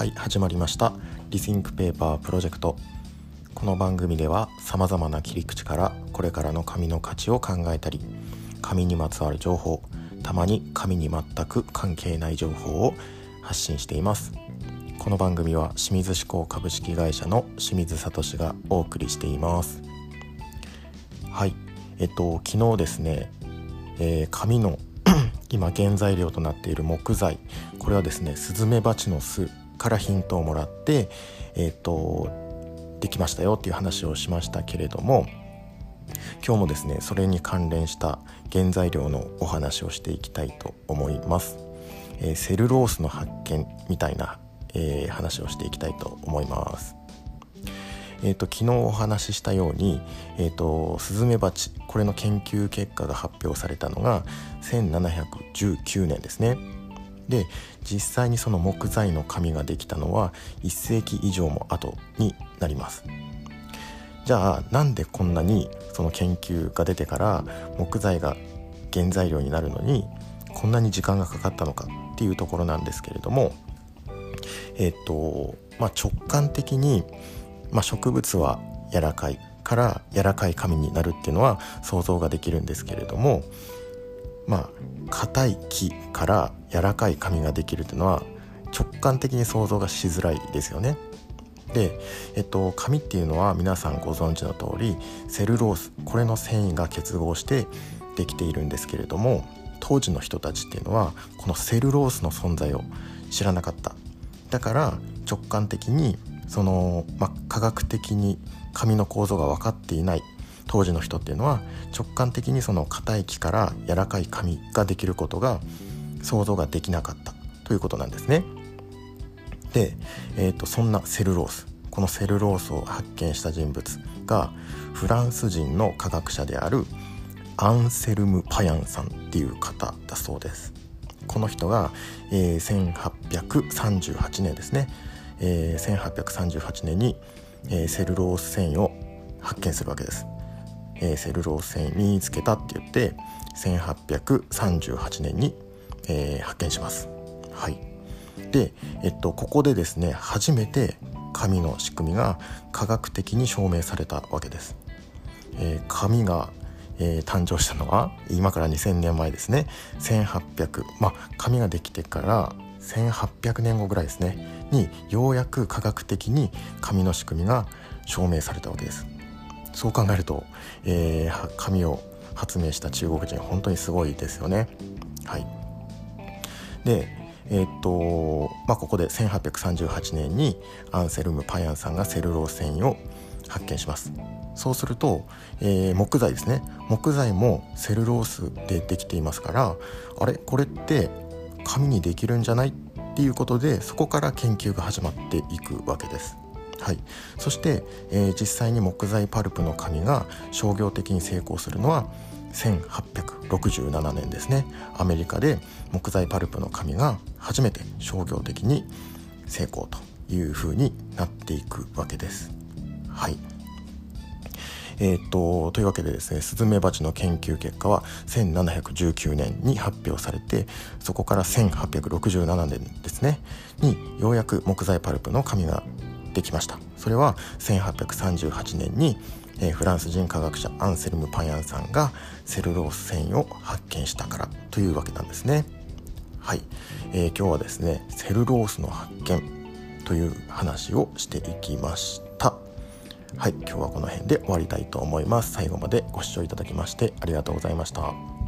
はい始まりました。リスインクペーパープロジェクトこの番組ではさまざまな切り口からこれからの紙の価値を考えたり紙にまつわる情報たまに紙に全く関係ない情報を発信しています。この番組は清水志向株式会社の清水聡がお送りしています。はいえっと昨日ですね、えー、紙の 今原材料となっている木材これはですねスズメバチの巣からヒントをもらってえっ、とできましたよっていう話をしましたけれども今日もですねそれに関連した原材料のお話をしていきたいと思います、えー、セルロースの発見みたいな、えー、話をしていきたいと思いますえーと、昨日お話ししたように、えーと、スズメバチこれの研究結果が発表されたのが1719年ですね。で実際にその木材の紙ができたのは1世紀以上も後になります。じゃあなんでこんなにその研究が出てから木材が原材料になるのにこんなに時間がかかったのかっていうところなんですけれどもえっ、とまあ直感的にまあ、植物は柔らかいから柔らかい紙になるっていうのは想像ができるんですけれどもまあ硬い木から柔らかい紙ができるっていうのは直感的に想像がしづらいですよね。で、えっと、紙っていうのは皆さんご存知の通りセルロースこれの繊維が結合してできているんですけれども当時の人たちっていうのはこのセルロースの存在を知らなかっただから直感的にその、まあ、科学的に紙の構造が分かっていない当時の人っていうのは直感的にその硬い木から柔らかい紙ができることが想像ができなかったということなんですね。で、えーと、そんなセルロースこのセルロースを発見した人物がフランス人の科学者であるアンセルム・パヤンさんっていう方だそうです。この人が、えー、1838年ですねえー、1838年に、えー、セルロース繊維を発見するわけです。えー、セルロース繊維身につけたって言って1838年に、えー、発見します。はい、で、えっと、ここでですね初めて紙の仕組みが科学的に証明されたわけです。えー、紙が、えー、誕生したのは今から2000年前ですね1800まあ紙ができてから1800年後ぐらいですねにようやく科学的に紙の仕組みが証明されたわけですそう考えると、えー、紙を発明した中国人本当にすごいですよね。はい。でえー、っとまあここで1838年にアンセルム・パヤンさんがセルロー繊維を発見します。そうすると、えー、木材ですね。木材もセルロースでできていますからあれ？これって紙にできるんじゃない？っていうことでそこから研究が始まっていくわけです。はい、そして、えー、実際に木材パルプの紙が商業的に成功するのは1867年ですね。アメリカで木材パルプの紙が初めて商業的に成功というふうになっていくわけです。はい。えー、っとというわけでですねスズメバチの研究結果は1719年に発表されてそこから1867年ですねにようやく木材パルプの紙ができました。それは1838年に、えー、フランス人科学者アンセルム・パヤンさんがセルロース繊維を発見したからというわけなんですね。はい、えー、今日はですねセルロースの発見という話をしていきました。はい。今日はこの辺で終わりたいと思います。最後までご視聴いただきましてありがとうございました。